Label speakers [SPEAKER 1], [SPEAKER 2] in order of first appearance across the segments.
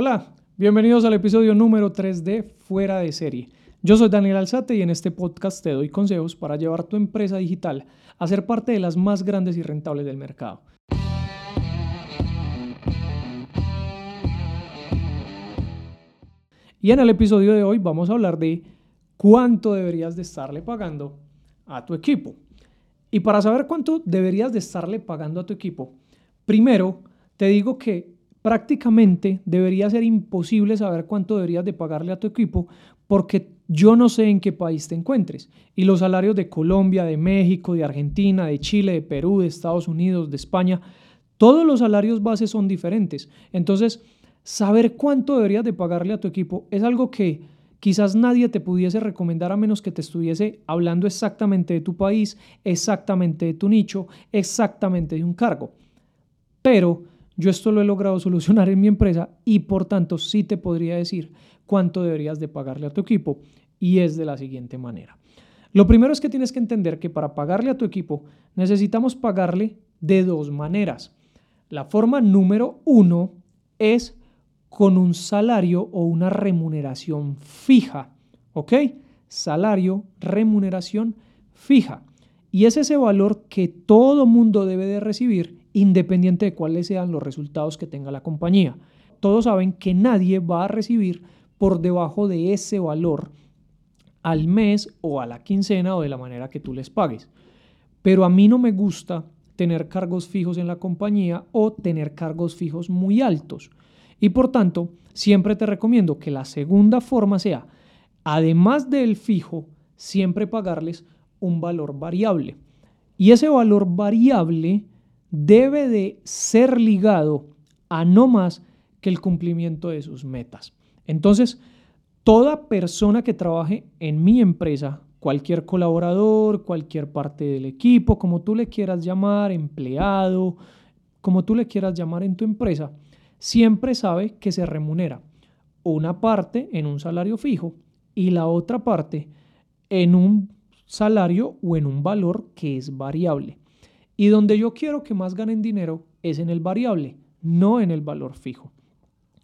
[SPEAKER 1] Hola, bienvenidos al episodio número 3 de Fuera de Serie. Yo soy Daniel Alzate y en este podcast te doy consejos para llevar tu empresa digital a ser parte de las más grandes y rentables del mercado. Y en el episodio de hoy vamos a hablar de cuánto deberías de estarle pagando a tu equipo. Y para saber cuánto deberías de estarle pagando a tu equipo, primero te digo que prácticamente debería ser imposible saber cuánto deberías de pagarle a tu equipo porque yo no sé en qué país te encuentres. Y los salarios de Colombia, de México, de Argentina, de Chile, de Perú, de Estados Unidos, de España, todos los salarios bases son diferentes. Entonces, saber cuánto deberías de pagarle a tu equipo es algo que quizás nadie te pudiese recomendar a menos que te estuviese hablando exactamente de tu país, exactamente de tu nicho, exactamente de un cargo. Pero yo esto lo he logrado solucionar en mi empresa y por tanto sí te podría decir cuánto deberías de pagarle a tu equipo y es de la siguiente manera. Lo primero es que tienes que entender que para pagarle a tu equipo necesitamos pagarle de dos maneras. La forma número uno es con un salario o una remuneración fija, ¿ok? Salario, remuneración fija. Y es ese valor que todo mundo debe de recibir independiente de cuáles sean los resultados que tenga la compañía. Todos saben que nadie va a recibir por debajo de ese valor al mes o a la quincena o de la manera que tú les pagues. Pero a mí no me gusta tener cargos fijos en la compañía o tener cargos fijos muy altos. Y por tanto, siempre te recomiendo que la segunda forma sea, además del fijo, siempre pagarles un valor variable. Y ese valor variable debe de ser ligado a no más que el cumplimiento de sus metas. Entonces, toda persona que trabaje en mi empresa, cualquier colaborador, cualquier parte del equipo, como tú le quieras llamar, empleado, como tú le quieras llamar en tu empresa, siempre sabe que se remunera una parte en un salario fijo y la otra parte en un salario o en un valor que es variable. Y donde yo quiero que más ganen dinero es en el variable, no en el valor fijo.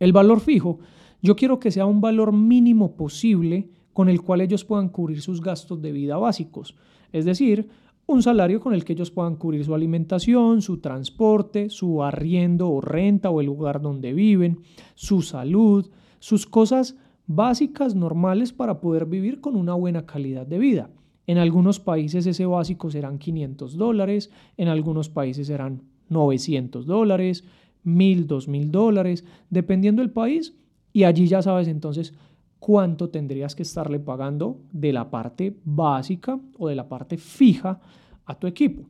[SPEAKER 1] El valor fijo, yo quiero que sea un valor mínimo posible con el cual ellos puedan cubrir sus gastos de vida básicos. Es decir, un salario con el que ellos puedan cubrir su alimentación, su transporte, su arriendo o renta o el lugar donde viven, su salud, sus cosas básicas normales para poder vivir con una buena calidad de vida. En algunos países ese básico serán 500 dólares, en algunos países serán 900 dólares, 1000, 2000 dólares, dependiendo del país. Y allí ya sabes entonces cuánto tendrías que estarle pagando de la parte básica o de la parte fija a tu equipo.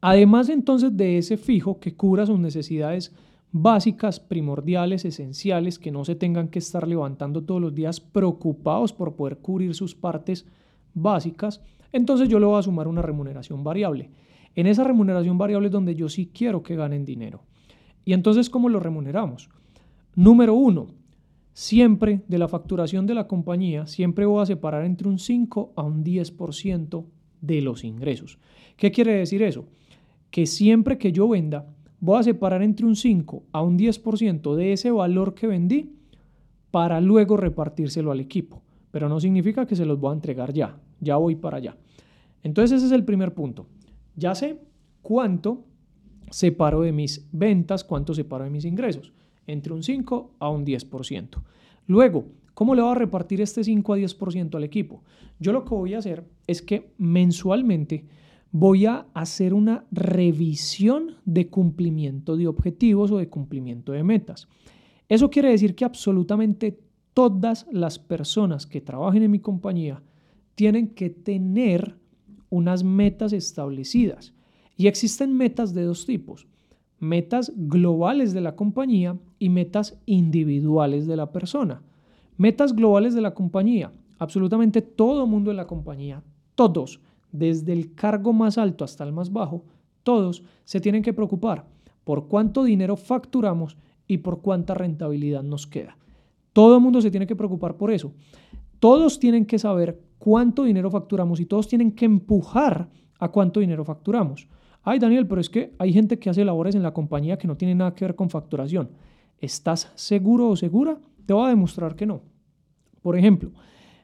[SPEAKER 1] Además entonces de ese fijo que cubra sus necesidades básicas, primordiales, esenciales, que no se tengan que estar levantando todos los días preocupados por poder cubrir sus partes básicas, entonces yo le voy a sumar una remuneración variable. En esa remuneración variable es donde yo sí quiero que ganen dinero. Y entonces, ¿cómo lo remuneramos? Número uno, siempre de la facturación de la compañía, siempre voy a separar entre un 5 a un 10% de los ingresos. ¿Qué quiere decir eso? Que siempre que yo venda, voy a separar entre un 5 a un 10% de ese valor que vendí para luego repartírselo al equipo. Pero no significa que se los voy a entregar ya ya voy para allá. Entonces ese es el primer punto. Ya sé cuánto separo de mis ventas, cuánto separo de mis ingresos, entre un 5 a un 10%. Luego, ¿cómo le voy a repartir este 5 a 10% al equipo? Yo lo que voy a hacer es que mensualmente voy a hacer una revisión de cumplimiento de objetivos o de cumplimiento de metas. Eso quiere decir que absolutamente todas las personas que trabajen en mi compañía tienen que tener unas metas establecidas. Y existen metas de dos tipos, metas globales de la compañía y metas individuales de la persona. Metas globales de la compañía, absolutamente todo mundo en la compañía, todos, desde el cargo más alto hasta el más bajo, todos se tienen que preocupar por cuánto dinero facturamos y por cuánta rentabilidad nos queda. Todo el mundo se tiene que preocupar por eso. Todos tienen que saber cuánto dinero facturamos y todos tienen que empujar a cuánto dinero facturamos. Ay, Daniel, pero es que hay gente que hace labores en la compañía que no tiene nada que ver con facturación. ¿Estás seguro o segura? Te voy a demostrar que no. Por ejemplo,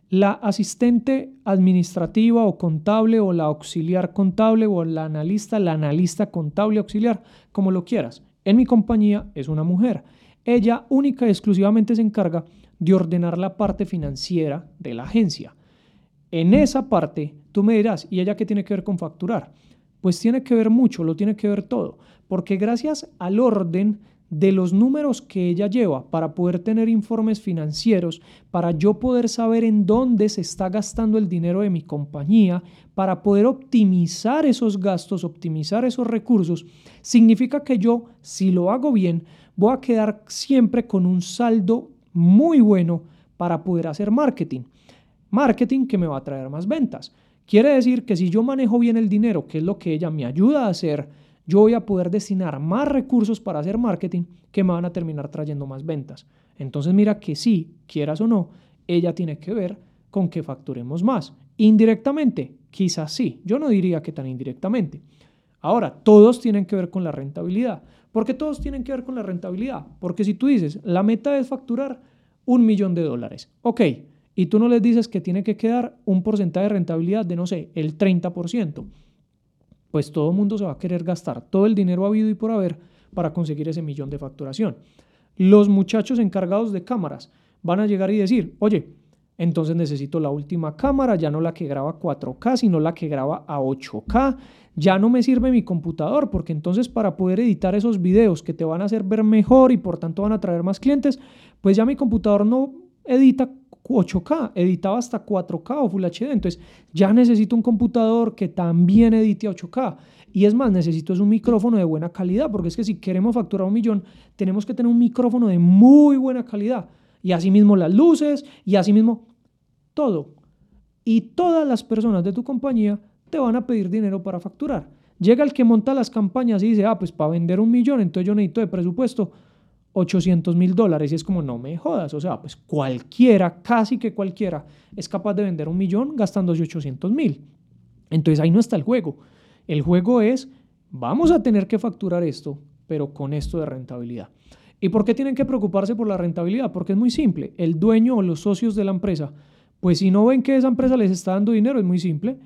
[SPEAKER 1] la asistente administrativa o contable o la auxiliar contable o la analista, la analista contable auxiliar, como lo quieras. En mi compañía es una mujer. Ella única y exclusivamente se encarga de ordenar la parte financiera de la agencia. En esa parte, tú me dirás, ¿y ella qué tiene que ver con facturar? Pues tiene que ver mucho, lo tiene que ver todo, porque gracias al orden de los números que ella lleva para poder tener informes financieros, para yo poder saber en dónde se está gastando el dinero de mi compañía, para poder optimizar esos gastos, optimizar esos recursos, significa que yo, si lo hago bien, voy a quedar siempre con un saldo muy bueno para poder hacer marketing. Marketing que me va a traer más ventas. Quiere decir que si yo manejo bien el dinero, que es lo que ella me ayuda a hacer, yo voy a poder destinar más recursos para hacer marketing que me van a terminar trayendo más ventas. Entonces mira que sí, quieras o no, ella tiene que ver con que facturemos más. Indirectamente, quizás sí, yo no diría que tan indirectamente. Ahora, todos tienen que ver con la rentabilidad. ¿Por qué todos tienen que ver con la rentabilidad? Porque si tú dices, la meta es facturar un millón de dólares, ok, y tú no les dices que tiene que quedar un porcentaje de rentabilidad de, no sé, el 30%, pues todo el mundo se va a querer gastar todo el dinero habido y por haber para conseguir ese millón de facturación. Los muchachos encargados de cámaras van a llegar y decir, oye, entonces necesito la última cámara, ya no la que graba 4K, sino la que graba a 8K. Ya no me sirve mi computador, porque entonces para poder editar esos videos que te van a hacer ver mejor y por tanto van a traer más clientes, pues ya mi computador no edita 8K, editaba hasta 4K o Full HD. Entonces ya necesito un computador que también edite a 8K. Y es más, necesito es un micrófono de buena calidad, porque es que si queremos facturar un millón, tenemos que tener un micrófono de muy buena calidad. Y asimismo las luces, y asimismo todo. Y todas las personas de tu compañía te van a pedir dinero para facturar. Llega el que monta las campañas y dice, ah, pues para vender un millón, entonces yo necesito de presupuesto 800 mil dólares y es como, no me jodas, o sea, pues cualquiera, casi que cualquiera, es capaz de vender un millón gastándose 800 mil. Entonces ahí no está el juego. El juego es, vamos a tener que facturar esto, pero con esto de rentabilidad. ¿Y por qué tienen que preocuparse por la rentabilidad? Porque es muy simple. El dueño o los socios de la empresa, pues si no ven que esa empresa les está dando dinero, es muy simple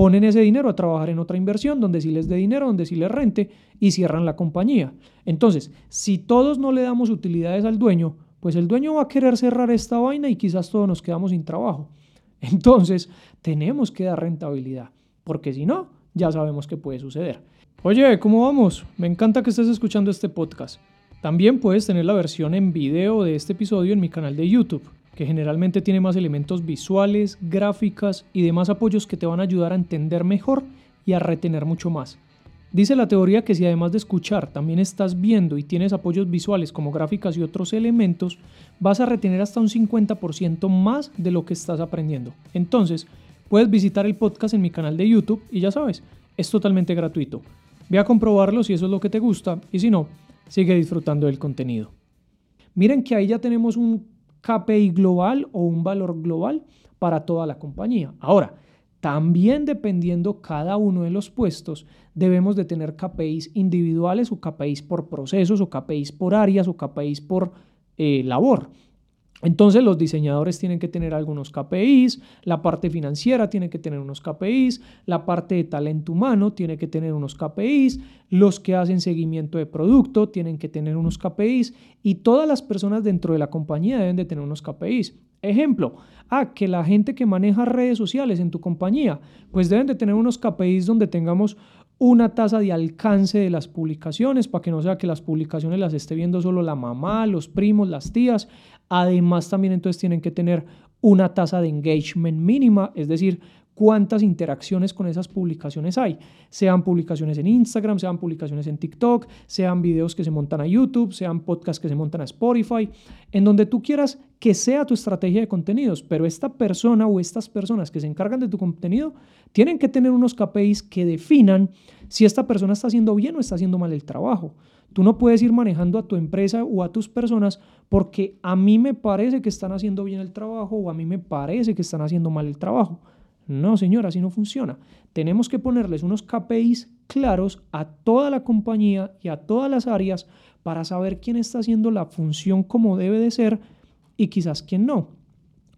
[SPEAKER 1] ponen ese dinero a trabajar en otra inversión donde sí les dé dinero, donde sí les rente y cierran la compañía. Entonces, si todos no le damos utilidades al dueño, pues el dueño va a querer cerrar esta vaina y quizás todos nos quedamos sin trabajo. Entonces, tenemos que dar rentabilidad, porque si no, ya sabemos qué puede suceder. Oye, ¿cómo vamos? Me encanta que estés escuchando este podcast. También puedes tener la versión en video de este episodio en mi canal de YouTube que generalmente tiene más elementos visuales, gráficas y demás apoyos que te van a ayudar a entender mejor y a retener mucho más. Dice la teoría que si además de escuchar también estás viendo y tienes apoyos visuales como gráficas y otros elementos, vas a retener hasta un 50% más de lo que estás aprendiendo. Entonces, puedes visitar el podcast en mi canal de YouTube y ya sabes, es totalmente gratuito. Ve a comprobarlo si eso es lo que te gusta y si no, sigue disfrutando del contenido. Miren que ahí ya tenemos un KPI global o un valor global para toda la compañía. Ahora, también dependiendo cada uno de los puestos, debemos de tener KPIs individuales o KPIs por procesos o KPIs por áreas o KPIs por eh, labor. Entonces los diseñadores tienen que tener algunos KPIs, la parte financiera tiene que tener unos KPIs, la parte de talento humano tiene que tener unos KPIs, los que hacen seguimiento de producto tienen que tener unos KPIs y todas las personas dentro de la compañía deben de tener unos KPIs. Ejemplo, ah, que la gente que maneja redes sociales en tu compañía, pues deben de tener unos KPIs donde tengamos una tasa de alcance de las publicaciones para que no sea que las publicaciones las esté viendo solo la mamá, los primos, las tías. Además también entonces tienen que tener una tasa de engagement mínima, es decir, cuántas interacciones con esas publicaciones hay, sean publicaciones en Instagram, sean publicaciones en TikTok, sean videos que se montan a YouTube, sean podcasts que se montan a Spotify, en donde tú quieras que sea tu estrategia de contenidos, pero esta persona o estas personas que se encargan de tu contenido tienen que tener unos KPIs que definan si esta persona está haciendo bien o está haciendo mal el trabajo. Tú no puedes ir manejando a tu empresa o a tus personas porque a mí me parece que están haciendo bien el trabajo o a mí me parece que están haciendo mal el trabajo. No, señora, así no funciona. Tenemos que ponerles unos KPIs claros a toda la compañía y a todas las áreas para saber quién está haciendo la función como debe de ser y quizás quién no.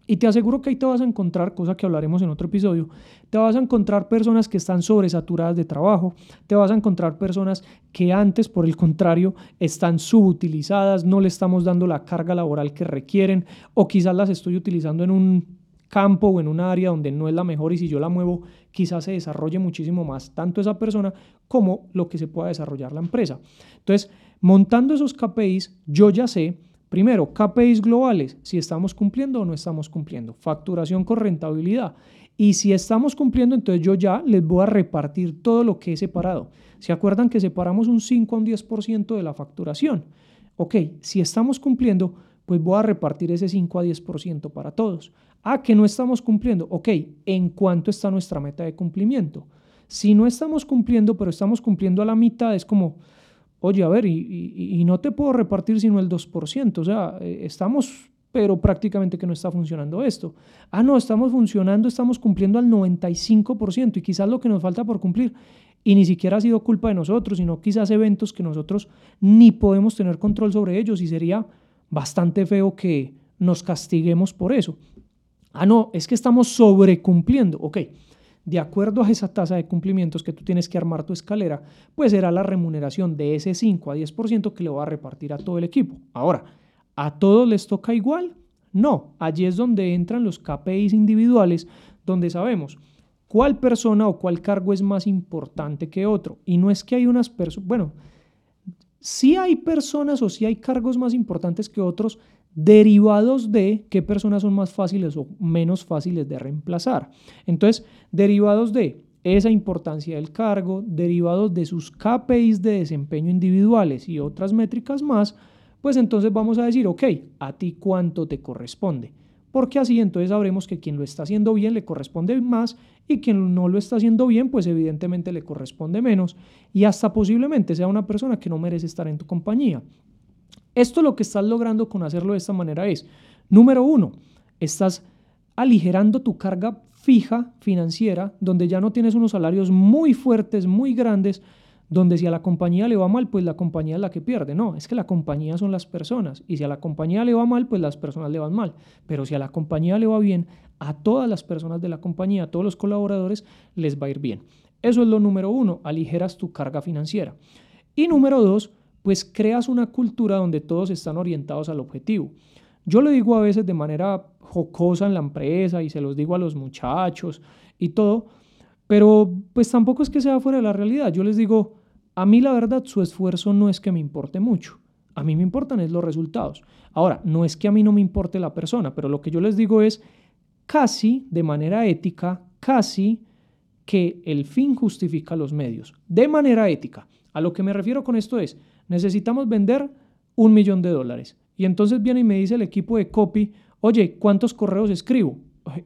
[SPEAKER 1] Y te aseguro que ahí te vas a encontrar, cosa que hablaremos en otro episodio, te vas a encontrar personas que están sobresaturadas de trabajo, te vas a encontrar personas que antes, por el contrario, están subutilizadas, no le estamos dando la carga laboral que requieren, o quizás las estoy utilizando en un campo o en un área donde no es la mejor y si yo la muevo, quizás se desarrolle muchísimo más tanto esa persona como lo que se pueda desarrollar la empresa. Entonces, montando esos KPIs, yo ya sé Primero, KPIs globales, si estamos cumpliendo o no estamos cumpliendo. Facturación con rentabilidad. Y si estamos cumpliendo, entonces yo ya les voy a repartir todo lo que he separado. ¿Se acuerdan que separamos un 5 a un 10% de la facturación? Ok, si estamos cumpliendo, pues voy a repartir ese 5 a 10% para todos. Ah, que no estamos cumpliendo. Ok, ¿en cuánto está nuestra meta de cumplimiento? Si no estamos cumpliendo, pero estamos cumpliendo a la mitad, es como, oye, a ver, y, no te puedo repartir sino el 2%, o sea, eh, estamos, pero prácticamente que no está funcionando esto. Ah, no, estamos funcionando, estamos cumpliendo al 95% y quizás lo que nos falta por cumplir, y ni siquiera ha sido culpa de nosotros, sino quizás eventos que nosotros ni podemos tener control sobre ellos y sería bastante feo que nos castiguemos por eso. Ah, no, es que estamos sobrecumpliendo, ok de acuerdo a esa tasa de cumplimientos que tú tienes que armar tu escalera, pues será la remuneración de ese 5 a 10% que le va a repartir a todo el equipo. Ahora, ¿a todos les toca igual? No, allí es donde entran los KPIs individuales, donde sabemos cuál persona o cuál cargo es más importante que otro. Y no es que hay unas personas, bueno, sí hay personas o sí hay cargos más importantes que otros, derivados de qué personas son más fáciles o menos fáciles de reemplazar. Entonces, derivados de esa importancia del cargo, derivados de sus KPIs de desempeño individuales y otras métricas más, pues entonces vamos a decir, ok, a ti cuánto te corresponde. Porque así entonces sabremos que quien lo está haciendo bien le corresponde más y quien no lo está haciendo bien, pues evidentemente le corresponde menos y hasta posiblemente sea una persona que no merece estar en tu compañía. Esto lo que estás logrando con hacerlo de esta manera es, número uno, estás aligerando tu carga fija financiera, donde ya no tienes unos salarios muy fuertes, muy grandes, donde si a la compañía le va mal, pues la compañía es la que pierde. No, es que la compañía son las personas. Y si a la compañía le va mal, pues las personas le van mal. Pero si a la compañía le va bien, a todas las personas de la compañía, a todos los colaboradores, les va a ir bien. Eso es lo número uno, aligeras tu carga financiera. Y número dos, pues creas una cultura donde todos están orientados al objetivo. Yo lo digo a veces de manera jocosa en la empresa y se los digo a los muchachos y todo, pero pues tampoco es que sea fuera de la realidad. Yo les digo, a mí la verdad su esfuerzo no es que me importe mucho. A mí me importan es los resultados. Ahora, no es que a mí no me importe la persona, pero lo que yo les digo es casi de manera ética, casi que el fin justifica los medios. De manera ética. A lo que me refiero con esto es, necesitamos vender un millón de dólares. Y entonces viene y me dice el equipo de copy, oye, ¿cuántos correos escribo?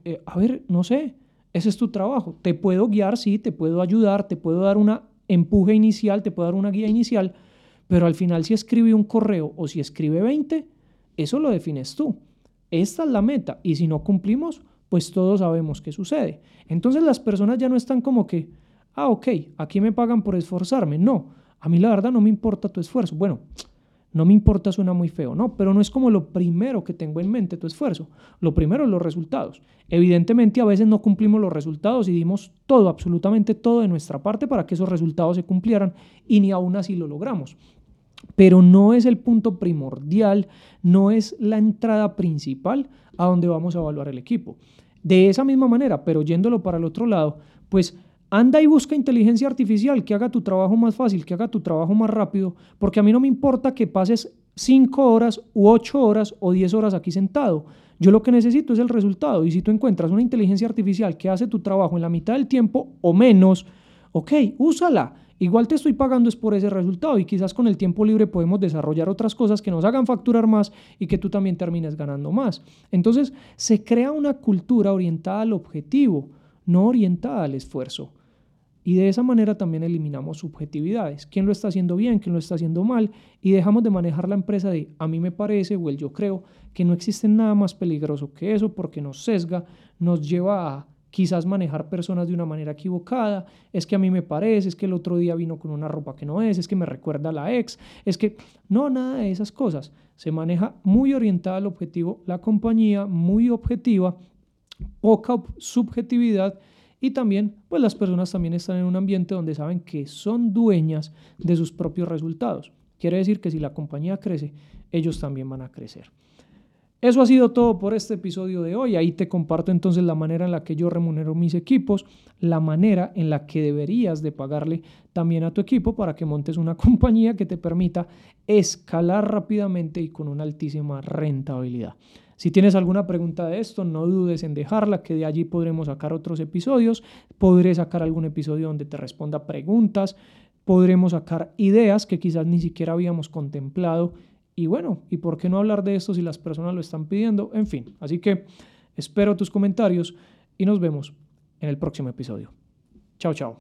[SPEAKER 1] Eh, a ver, no sé, ese es tu trabajo. Te puedo guiar, sí, te puedo ayudar, te puedo dar una empuje inicial, te puedo dar una guía inicial, pero al final si escribe un correo o si escribe 20, eso lo defines tú. Esta es la meta y si no cumplimos, pues todos sabemos qué sucede. Entonces las personas ya no están como que, ah, ok, aquí me pagan por esforzarme. No, a mí la verdad no me importa tu esfuerzo. Bueno, no me importa suena muy feo, no, pero no es como lo primero que tengo en mente tu esfuerzo. Lo primero los resultados. Evidentemente a veces no cumplimos los resultados y dimos todo, absolutamente todo de nuestra parte para que esos resultados se cumplieran y ni aún así lo logramos. Pero no es el punto primordial, no es la entrada principal a donde vamos a evaluar el equipo. De esa misma manera, pero yéndolo para el otro lado, pues Anda y busca inteligencia artificial que haga tu trabajo más fácil, que haga tu trabajo más rápido, porque a mí no me importa que pases 5 horas u 8 horas o 10 horas aquí sentado. Yo lo que necesito es el resultado. Y si tú encuentras una inteligencia artificial que hace tu trabajo en la mitad del tiempo o menos, ok, úsala. Igual te estoy pagando es por ese resultado y quizás con el tiempo libre podemos desarrollar otras cosas que nos hagan facturar más y que tú también termines ganando más. Entonces se crea una cultura orientada al objetivo, no orientada al esfuerzo. Y de esa manera también eliminamos subjetividades. ¿Quién lo está haciendo bien? ¿Quién lo está haciendo mal? Y dejamos de manejar la empresa de a mí me parece o el yo creo que no existe nada más peligroso que eso porque nos sesga, nos lleva a quizás manejar personas de una manera equivocada, es que a mí me parece, es que el otro día vino con una ropa que no es, es que me recuerda a la ex, es que no, nada de esas cosas. Se maneja muy orientada al objetivo la compañía, muy objetiva, poca subjetividad y también, pues las personas también están en un ambiente donde saben que son dueñas de sus propios resultados. Quiere decir que si la compañía crece, ellos también van a crecer. Eso ha sido todo por este episodio de hoy. Ahí te comparto entonces la manera en la que yo remunero mis equipos, la manera en la que deberías de pagarle también a tu equipo para que montes una compañía que te permita escalar rápidamente y con una altísima rentabilidad. Si tienes alguna pregunta de esto, no dudes en dejarla, que de allí podremos sacar otros episodios. Podré sacar algún episodio donde te responda preguntas. Podremos sacar ideas que quizás ni siquiera habíamos contemplado y bueno, ¿y por qué no hablar de esto si las personas lo están pidiendo? En fin, así que espero tus comentarios y nos vemos en el próximo episodio. Chao, chao.